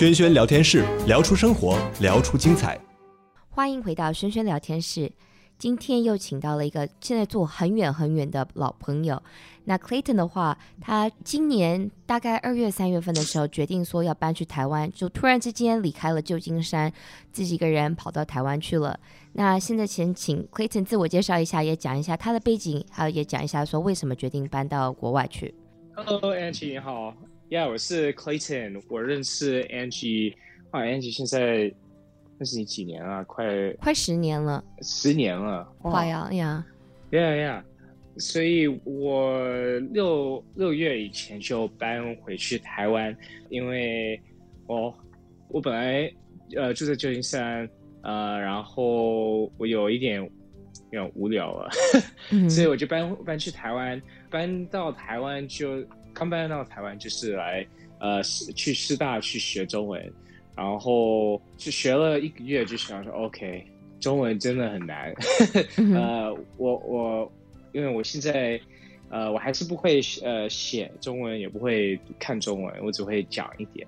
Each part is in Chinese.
轩轩聊天室，聊出生活，聊出精彩。欢迎回到轩轩聊天室。今天又请到了一个现在住很远很远的老朋友。那 Clayton 的话，他今年大概二月三月份的时候决定说要搬去台湾，就突然之间离开了旧金山，自己一个人跑到台湾去了。那现在先请 Clayton 自我介绍一下，也讲一下他的背景，还有也讲一下说为什么决定搬到国外去。Hello，Angie，你好。Yeah，我是 Clayton，我认识 Angie，啊，Angie 现在。认识你几年了？快快十年了，十年了，快呀呀呀呀！所以我六六月以前就搬回去台湾，因为我我本来呃住在旧金山，呃，然后我有一点有点无聊了，嗯、所以我就搬搬去台湾。搬到台湾就刚搬到台湾，就是来呃去师大去学中文。然后就学了一个月，就想说 OK，中文真的很难。呃，我我因为我现在呃我还是不会呃写中文，也不会看中文，我只会讲一点，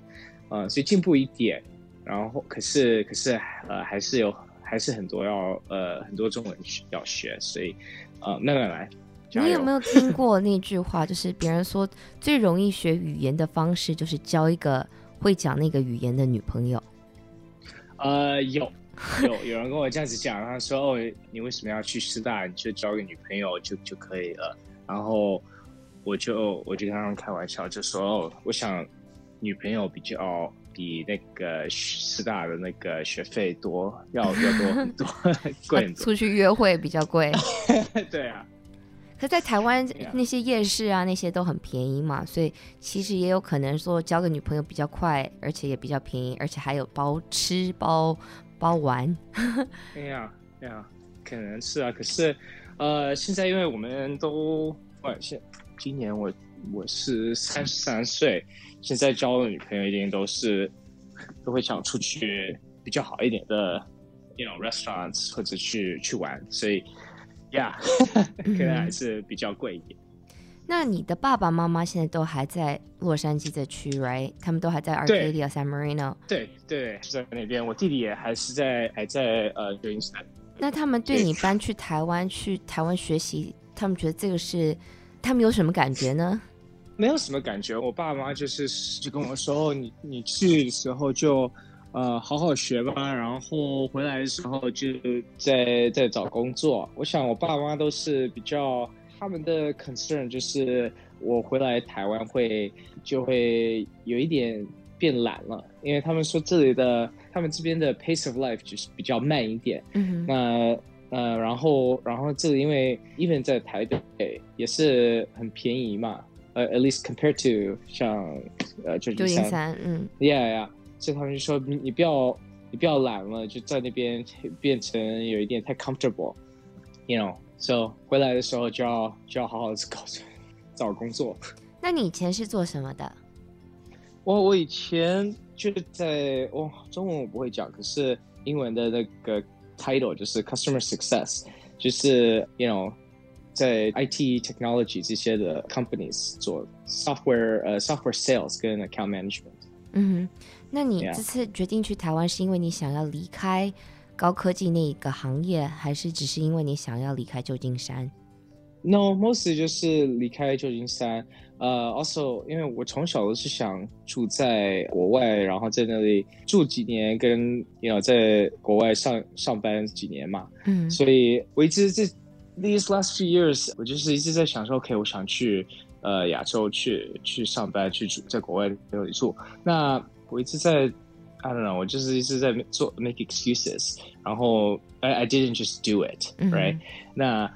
呃，所以进步一点。然后可是可是呃还是有还是很多要呃很多中文要学，所以呃慢慢来。你有没有听过那句话？就是别人说最容易学语言的方式就是交一个。会讲那个语言的女朋友，呃，有有有人跟我这样子讲，他说：“哦，你为什么要去师大？你就交个女朋友就就可以了。”然后我就我就跟他们开玩笑，就说：“哦，我想女朋友比较比那个师大的那个学费多，要要多很多，贵很多。出去约会比较贵。”对啊。可在台湾那些夜市啊，那些都很便宜嘛，所以其实也有可能说交个女朋友比较快，而且也比较便宜，而且还有包吃包包玩。哎呀，哎呀，可能是啊。可是，呃，现在因为我们都，我现今年我我是三十三岁，现在交的女朋友一定都是都会想出去比较好一点的，you know restaurants 或者去去玩，所以。呀，yeah, 可能还是比较贵一点。那你的爸爸妈妈现在都还在洛杉矶的区，right？他们都还在 Arcadia San Marino。对对，是在那边。我弟弟也还是在还在呃旧金山。那他们对你搬去台湾去台湾学习，他们觉得这个是他们有什么感觉呢？没有什么感觉。我爸妈就是就跟我说，你你去的时候就。呃，好好学吧，然后回来的时候就在在找工作。我想我爸妈都是比较他们的 concern，就是我回来台湾会就会有一点变懒了，因为他们说这里的他们这边的 pace of life 就是比较慢一点。嗯。那呃，然后然后这里因为 even 在台北也是很便宜嘛，呃，at least compared to 像呃旧金山，嗯，yeah yeah。所以他们就说你你不要你不要懒了，就在那边变成有一点太 comfortable，you know。So 回来的时候就要就要好好的搞找工作。那你以前是做什么的？我我以前就是在哦，中文我不会讲，可是英文的那个 title 就是 customer success，就是 you know 在 IT technology 这些的 companies 做 software 呃、uh, software sales 跟 account management。嗯哼。那你这次决定去台湾，是因为你想要离开高科技那一个行业，还是只是因为你想要离开旧金山？No，mostly 就是离开旧金山。呃、uh，also 因为我从小都是想住在国外，然后在那里住几年，跟 you know 在国外上上班几年嘛。嗯，所以我一直这 these last few years，我就是一直在想说，OK，我想去呃亚洲去去上班，去住在国外那里住。那我一直在，I don't know，我就是一直在做 make excuses，然后 I I didn't just do it，right？、嗯、那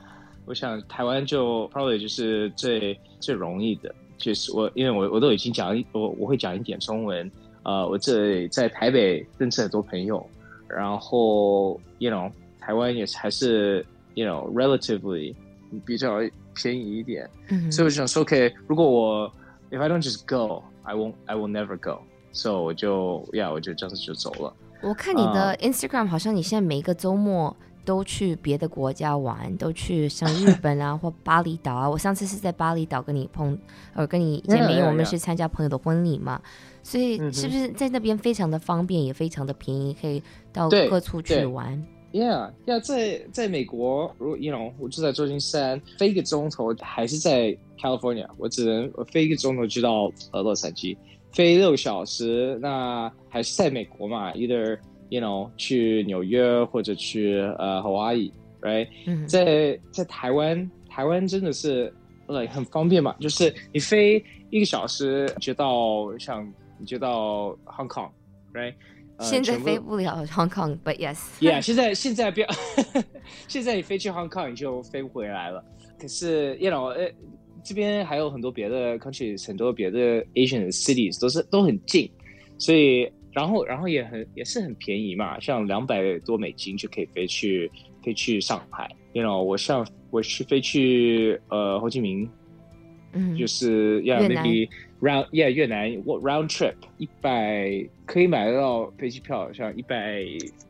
我想台湾就 probably 就是最最容易的，就是我因为我我都已经讲一我我会讲一点中文，呃，我这里在台北认识很多朋友，然后 you know 台湾也还是 you know relatively 比较便宜一点，嗯、所以我就想说，OK，如果我 if I don't just go，I won't I will never go。所以、so, 我就呀，yeah, 我就这样子就走了。我看你的 Instagram，好像你现在每一个周末都去别的国家玩，都去像日本啊 或巴厘岛啊。我上次是在巴厘岛跟你碰，呃，跟你见面，因为我们是参加朋友的婚礼嘛，所以是不是在那边非常的方便，也非常的便宜，可以到各处去玩？Yeah，要、yeah, 在在美国，如果 you know，我住在旧金山，飞一个钟头还是在 California，我只能我飞一个钟头就到呃洛杉矶，飞六小时，那还是在美国嘛，either you know 去纽约或者去呃 Hawaii，right？、嗯、在在台湾，台湾真的是呃很方便嘛，就是你飞一个小时就到像你就到 Hong Kong，right？现在飞不了 Hong Kong，but yes。Yeah，现在现在不要，现在你飞去 Hong Kong 你就飞不回来了。可是，you know，呃，这边还有很多别的 countries，很多别的 Asian cities 都是都很近，所以然后然后也很也是很便宜嘛，像两百多美金就可以飞去飞去上海。You know，我上我去飞去呃胡志明，嗯，就是要 maybe。Round yeah 越南 round trip 一百可以买得到飞机票，像一百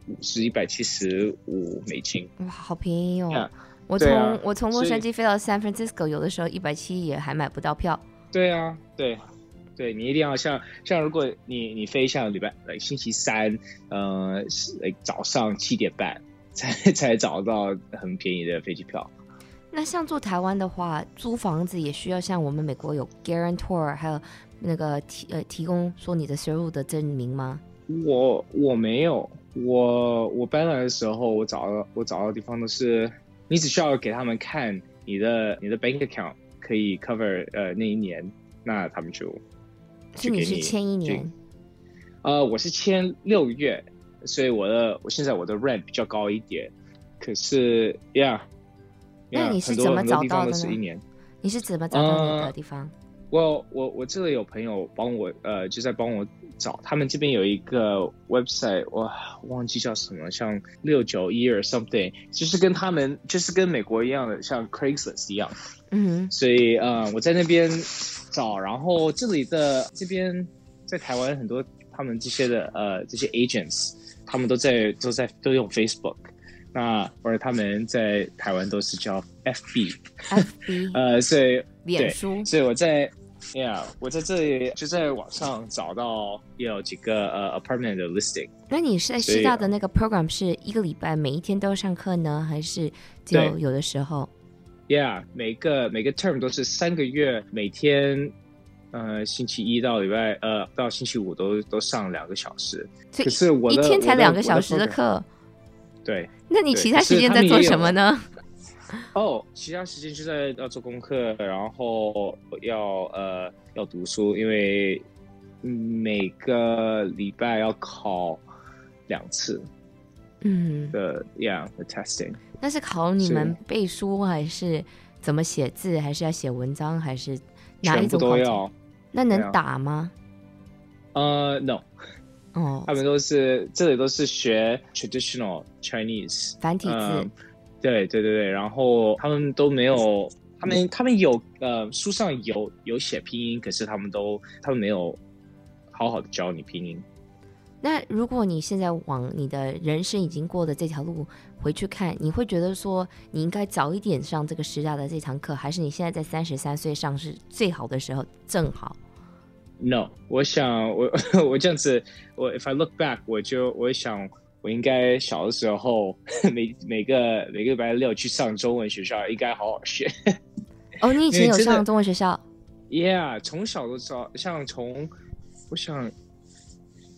五十一百七十五美金，哇，好便宜哦我从、啊、我从洛杉矶飞到 San Francisco，有的时候一百七也还买不到票。对啊，对，对你一定要像像如果你你飞像礼拜呃星期三，呃，早上七点半才才找到很便宜的飞机票。那像住台湾的话，租房子也需要像我们美国有 guarantor，还有那个提呃提供说你的收入的证明吗？我我没有，我我搬来的时候，我找到我找到的地方的是，你只需要给他们看你的你的 bank account 可以 cover 呃那一年，那他们就。就你是签一年？呃，我是签六个月，所以我的我现在我的 rent 比较高一点，可是呀。Yeah, 那你是怎么找到的呢？你是怎么找到你的地方？我、uh, 我我这里有朋友帮我，呃，就在帮我找。他们这边有一个 website，我忘记叫什么，像六九一二 something，就是跟他们，就是跟美国一样的，像 Craigslist 一样。嗯。所以，呃，我在那边找，然后这里的这边在台湾很多他们这些的呃这些 agents，他们都在都在都用 Facebook。那或者他们在台湾都是叫 FB，FB，呃，所以脸书，所以我在，Yeah，我在这里就在网上找到有几个呃 apartment 的 listing。那你是在师大的那个 program 是一个礼拜每一天都要上课呢，还是就有的时候？Yeah，每个每个 term 都是三个月，每天呃星期一到礼拜呃到星期五都都上两个小时。可是我一天才两个小时的课。对，那你其他时间在做什么呢？哦，其他时间就在要做功课，然后要呃要读书，因为每个礼拜要考两次，嗯的样的 testing。那是考你们背书，还是怎么写字，还是要写文章，还是哪一种都要？那能打吗？呃、uh,，no。哦，他们都是这里都是学 traditional Chinese 繁体字，嗯，对对对对，然后他们都没有，他们他们有呃书上有有写拼音，可是他们都他们没有好好的教你拼音。那如果你现在往你的人生已经过的这条路回去看，你会觉得说你应该早一点上这个师大的这堂课，还是你现在在三十三岁上是最好的时候，正好？No，我想我 我这样子，我 If I look back，我就我想我应该小的时候 每每个每个礼拜六去上中文学校，应该好好学。哦，你以前有上中文学校？Yeah，从小的时候，像从我想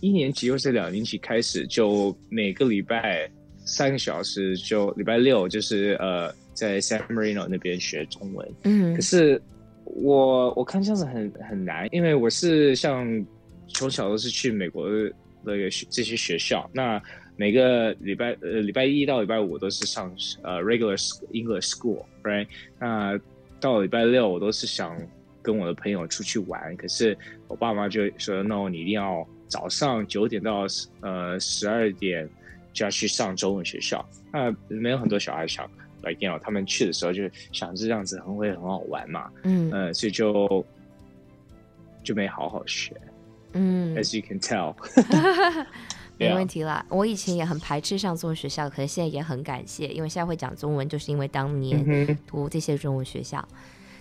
一年级或者两年级开始，就每个礼拜三个小时，就礼拜六就是呃在 San Marino 那边学中文。嗯，可是。我我看这样子很很难，因为我是像从小都是去美国的学这些学校，那每个礼拜呃礼拜一到礼拜五都是上呃 regular English school，right？那到礼拜六我都是想跟我的朋友出去玩，可是我爸妈就说：“no，你一定要早上九点到呃十二点就要去上中文学校。”那没有很多小孩想。他们去的时候就想着这样子很会很好玩嘛，嗯，呃，所以就就没好好学，嗯，as you can tell，没问题啦。我以前也很排斥上中文学校，可是现在也很感谢，因为现在会讲中文，就是因为当年读这些中文学校。嗯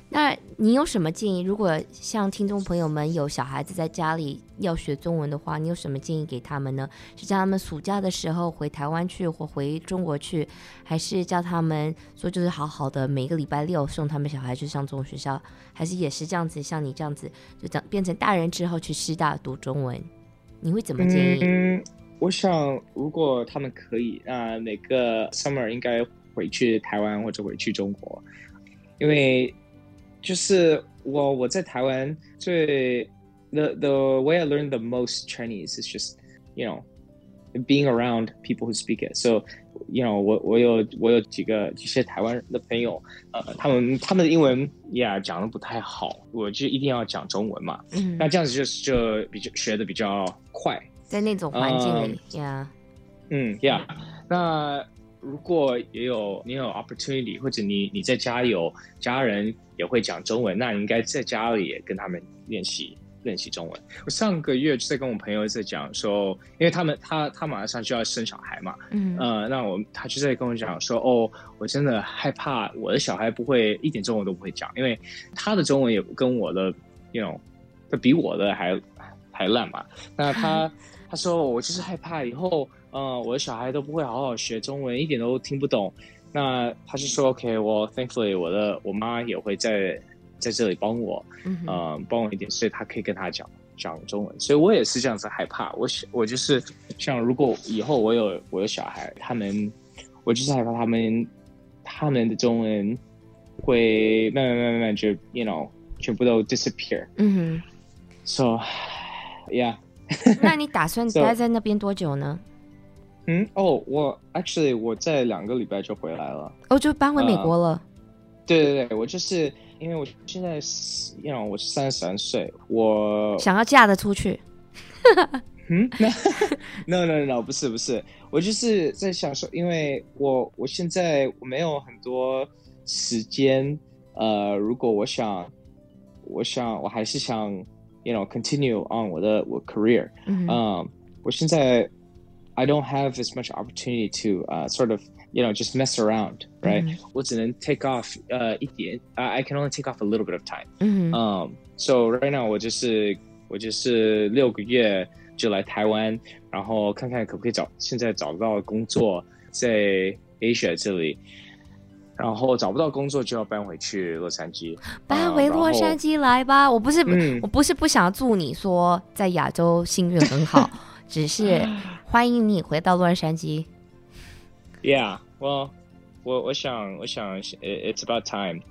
那你有什么建议？如果像听众朋友们有小孩子在家里要学中文的话，你有什么建议给他们呢？是叫他们暑假的时候回台湾去，或回中国去，还是叫他们说就是好好的每个礼拜六送他们小孩去上中文学校，还是也是这样子，像你这样子就长变成大人之后去师大读中文？你会怎么建议？嗯，我想如果他们可以，那每个 summer 应该回去台湾或者回去中国，因为。就是我我在台湾最 the the way I learned the most Chinese is just you know being around people who speak it. So you know 我我有我有几个一些台湾人的朋友，呃，他们他们的英文呀讲的不太好，我就一定要讲中文嘛。嗯，那这样子就就比较学的比较快，在那种环境里呀。嗯呀，那。 如果也有你有 opportunity，或者你你在家有家人也会讲中文，那你应该在家里也跟他们练习练习中文。我上个月就在跟我朋友在讲说，因为他们他他马上就要生小孩嘛，嗯呃，那我他就在跟我讲说，哦，我真的害怕我的小孩不会一点中文都不会讲，因为他的中文也跟我的，you know，他比我的还还烂嘛。那他 他说我就是害怕以后。嗯，我的小孩都不会好好学中文，一点都听不懂。那他是说，OK，我 thankfully 我的我妈也会在在这里帮我，嗯，嗯，帮我一点，所以他可以跟他讲讲中文。所以我也是这样子害怕，我我就是像如果以后我有我有小孩，他们我就是害怕他们他们的中文会慢慢慢慢慢就 you know 全部都 disappear。嗯哼。So yeah。那你打算 待在那边多久呢？嗯哦，我 actually 我在两个礼拜就回来了，哦，就搬回美国了。Uh, 对对对，我就是因为我现在是，you know, 我是三十三岁，我想要嫁得出去。嗯，no no no，不是不是，我就是在想说，因为我我现在我没有很多时间，呃，如果我想，我想我还是想，you know, continue on 我的我 career，嗯、um, 我现在。I don't have as much opportunity to uh, sort of, you know, just mess around, right? 我只能 take off 呃一点，I can only take off a little bit of time. 嗯嗯。So right now 我就是我就是六个月就来台湾，然后看看可不可以找现在找不到工作在 Asia 这里，然后找不到工作就要搬回去洛杉矶。搬回洛杉矶来吧，我不是我不是不想祝你说在亚洲幸运很好。只是 欢迎你回到洛杉矶。Yeah, well，我我想我想，it's about time，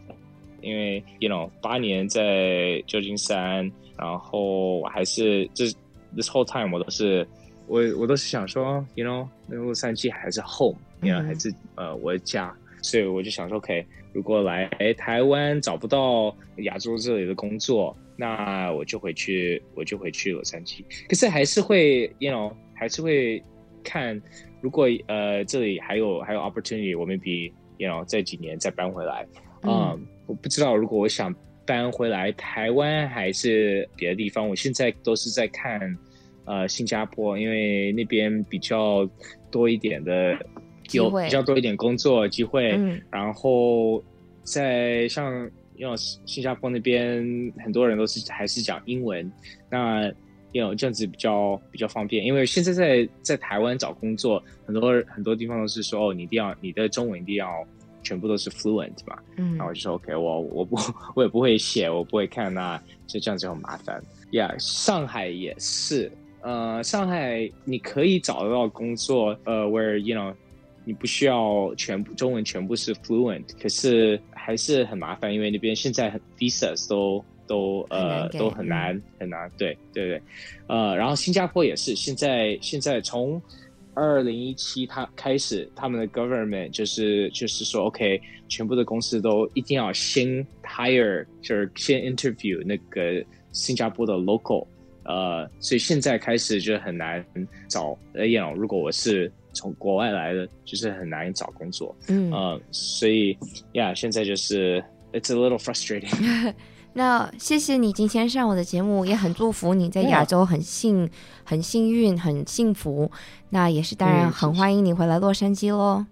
因为 you know 八年在旧金山，然后我还是这 this whole time 我都是我我都是想说，you know 那洛杉矶还是 home，you know、mm hmm. 还是呃我的家，所以我就想说，OK，如果来台湾找不到亚洲这里的工作。那我就回去，我就回去洛杉矶。可是还是会，you know，还是会看，如果呃这里还有还有 opportunity，我 maybe you know 这几年再搬回来。嗯，um, 我不知道如果我想搬回来台湾还是别的地方。我现在都是在看呃新加坡，因为那边比较多一点的有比较多一点工作机会。嗯，然后在像。因为新加坡那边很多人都是还是讲英文，那有这样子比较比较方便。因为现在在在台湾找工作，很多很多地方都是说哦，你一定要你的中文一定要全部都是 fluent 嘛。嗯，然后我就说 OK，我我不 我也不会写，我不会看，那就这样子很麻烦。呀、yeah，上海也是，呃，上海你可以找得到工作，呃，where you know。你不需要全部中文全部是 fluent，可是还是很麻烦，因为那边现在很 visas 都都呃都很难很难，对对对，呃，然后新加坡也是，现在现在从二零一七他开始，他们的 government 就是就是说 OK，全部的公司都一定要先 hire，就是先 interview 那个新加坡的 local，呃，所以现在开始就很难找，呃，you know，如果我是。从国外来的就是很难找工作，嗯，uh, 所以呀，yeah, 现在就是 it's a little frustrating。那谢谢你今天上我的节目，也很祝福你在亚洲很幸、很幸运、很幸福。那也是当然很欢迎你回来洛杉矶喽。